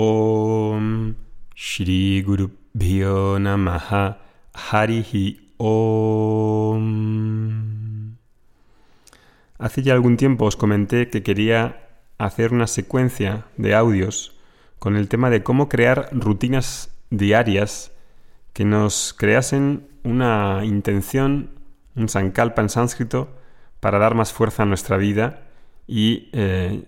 Om Shri Guru Bhyo Namaha Harihi Om. Hace ya algún tiempo os comenté que quería hacer una secuencia de audios con el tema de cómo crear rutinas diarias que nos creasen una intención, un sankalpa en sánscrito, para dar más fuerza a nuestra vida y eh,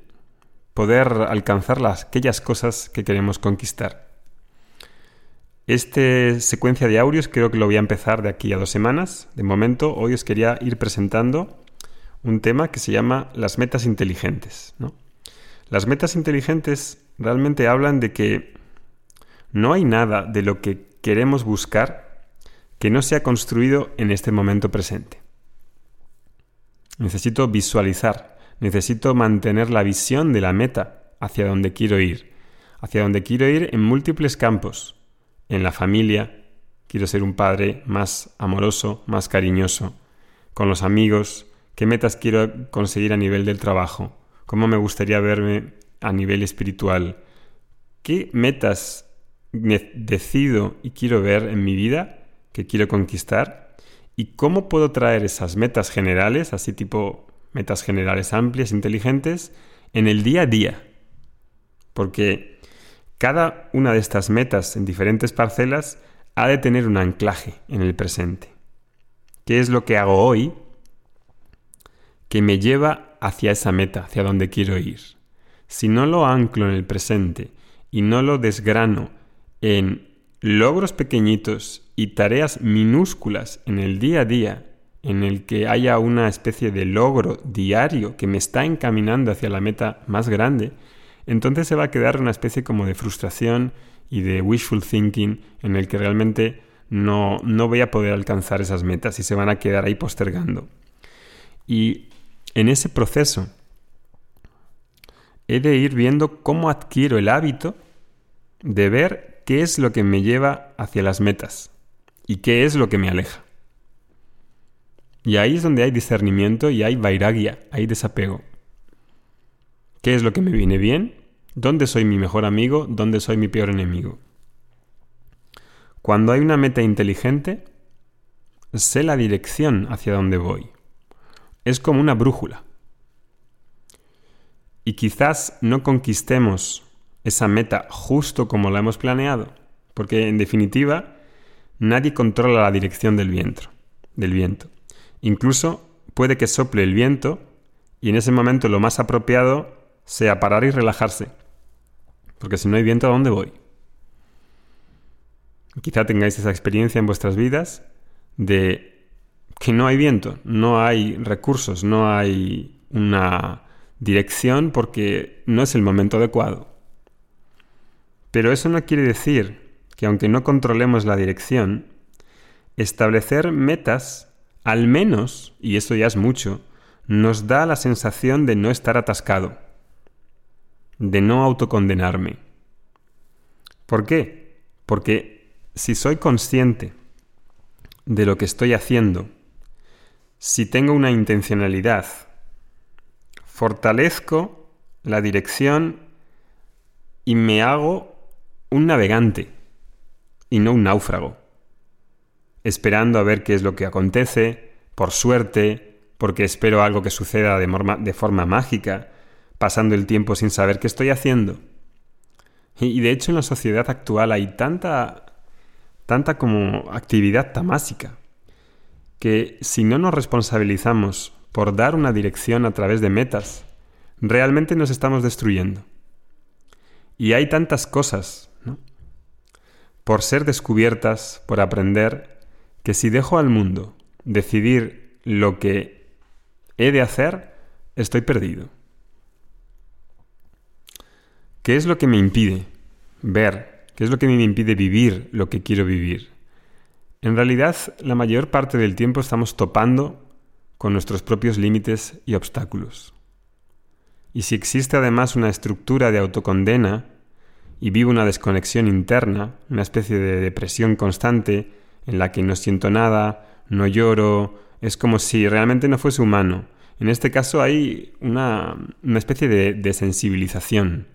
poder alcanzar las, aquellas cosas que queremos conquistar. Esta secuencia de audios creo que lo voy a empezar de aquí a dos semanas. De momento, hoy os quería ir presentando un tema que se llama las metas inteligentes. Las metas inteligentes realmente hablan de que no hay nada de lo que queremos buscar que no sea construido en este momento presente. Necesito visualizar, necesito mantener la visión de la meta hacia donde quiero ir, hacia donde quiero ir en múltiples campos, en la familia, quiero ser un padre más amoroso, más cariñoso, con los amigos, qué metas quiero conseguir a nivel del trabajo, cómo me gustaría verme a nivel espiritual, qué metas decido y quiero ver en mi vida, que quiero conquistar, y cómo puedo traer esas metas generales, así tipo metas generales amplias, inteligentes, en el día a día. Porque cada una de estas metas en diferentes parcelas ha de tener un anclaje en el presente. ¿Qué es lo que hago hoy que me lleva hacia esa meta, hacia donde quiero ir. Si no lo anclo en el presente y no lo desgrano en logros pequeñitos y tareas minúsculas en el día a día, en el que haya una especie de logro diario que me está encaminando hacia la meta más grande, entonces se va a quedar una especie como de frustración y de wishful thinking en el que realmente no, no voy a poder alcanzar esas metas y se van a quedar ahí postergando. Y en ese proceso he de ir viendo cómo adquiero el hábito de ver qué es lo que me lleva hacia las metas y qué es lo que me aleja. Y ahí es donde hay discernimiento y hay vairagya, hay desapego. ¿Qué es lo que me viene bien? ¿Dónde soy mi mejor amigo? ¿Dónde soy mi peor enemigo? Cuando hay una meta inteligente, sé la dirección hacia donde voy es como una brújula. Y quizás no conquistemos esa meta justo como la hemos planeado, porque en definitiva nadie controla la dirección del viento, del viento. Incluso puede que sople el viento y en ese momento lo más apropiado sea parar y relajarse, porque si no hay viento, ¿a dónde voy? Quizá tengáis esa experiencia en vuestras vidas de que no hay viento, no hay recursos, no hay una dirección porque no es el momento adecuado. Pero eso no quiere decir que aunque no controlemos la dirección, establecer metas, al menos, y eso ya es mucho, nos da la sensación de no estar atascado, de no autocondenarme. ¿Por qué? Porque si soy consciente de lo que estoy haciendo, si tengo una intencionalidad, fortalezco la dirección y me hago un navegante y no un náufrago, esperando a ver qué es lo que acontece, por suerte, porque espero algo que suceda de, forma mágica, pasando el tiempo sin saber qué estoy haciendo. Y de hecho en la sociedad actual hay tanta, tanta como actividad tamásica, que si no nos responsabilizamos por dar una dirección a través de metas, realmente nos estamos destruyendo. Y hay tantas cosas. Por ser descubiertas, por aprender, que si dejo al mundo decidir lo que he de hacer, estoy perdido. ¿Qué es lo que me impide ver? ¿Qué es lo que me impide vivir lo que quiero vivir? En realidad, la mayor parte del tiempo estamos topando con nuestros propios límites y obstáculos. Y si existe además una estructura de autocondena y vivo una desconexión interna, una especie de depresión constante en la que no siento nada, no lloro, es como si realmente no fuese humano. En este caso hay una, especie de, de sensibilización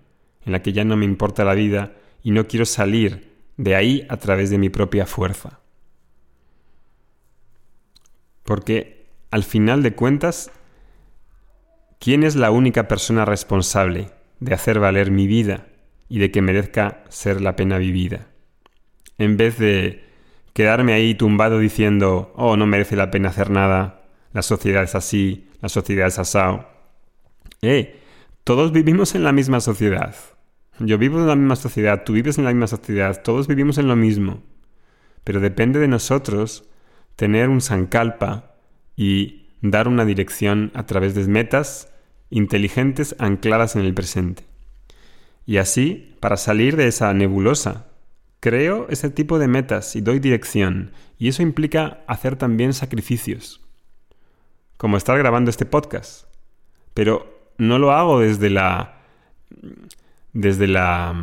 en la que ya no me importa la vida y no quiero salir de ahí a través de mi propia fuerza. Porque al final de cuentas, ¿quién es la única persona responsable de hacer valer mi vida y de que merezca ser la pena vivida? En vez de quedarme ahí tumbado diciendo, oh, no merece la pena hacer nada, la sociedad es así, la sociedad es asao. Eh, todos vivimos en la misma sociedad. Yo vivo en la misma sociedad, tú vives en la misma sociedad, todos vivimos en lo mismo. Pero depende de nosotros tener un sankalpa y dar una dirección a través de metas inteligentes ancladas en el presente. Y así, para salir de esa nebulosa, creo ese tipo de metas y doy dirección, y eso implica hacer también sacrificios, como estar grabando este podcast. Pero no lo hago desde la desde la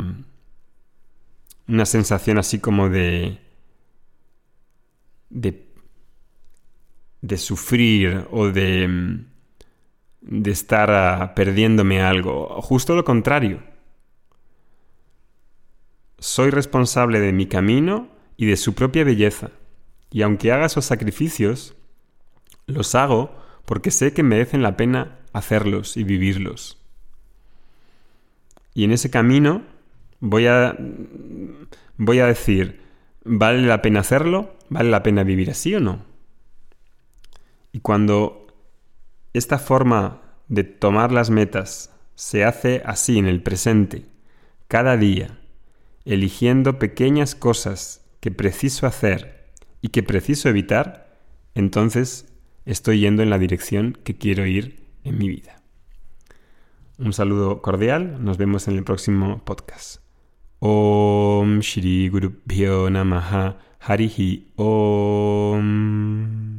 una sensación así como de de de sufrir o de de estar ah, perdiéndome algo, justo lo contrario. Soy responsable de mi camino y de su propia belleza, y aunque haga esos sacrificios, los hago porque sé que merecen la pena hacerlos y vivirlos. Y en ese camino voy a, voy a decir, ¿vale la pena hacerlo? ¿Vale la pena vivir así o no? Y cuando esta forma de tomar las metas se hace así en el presente, cada día, eligiendo pequeñas cosas que preciso hacer y que preciso evitar, entonces estoy yendo en la dirección que quiero ir en mi vida. Un saludo cordial, nos vemos en el próximo podcast. Om Shri Guru Namaha Harihi Om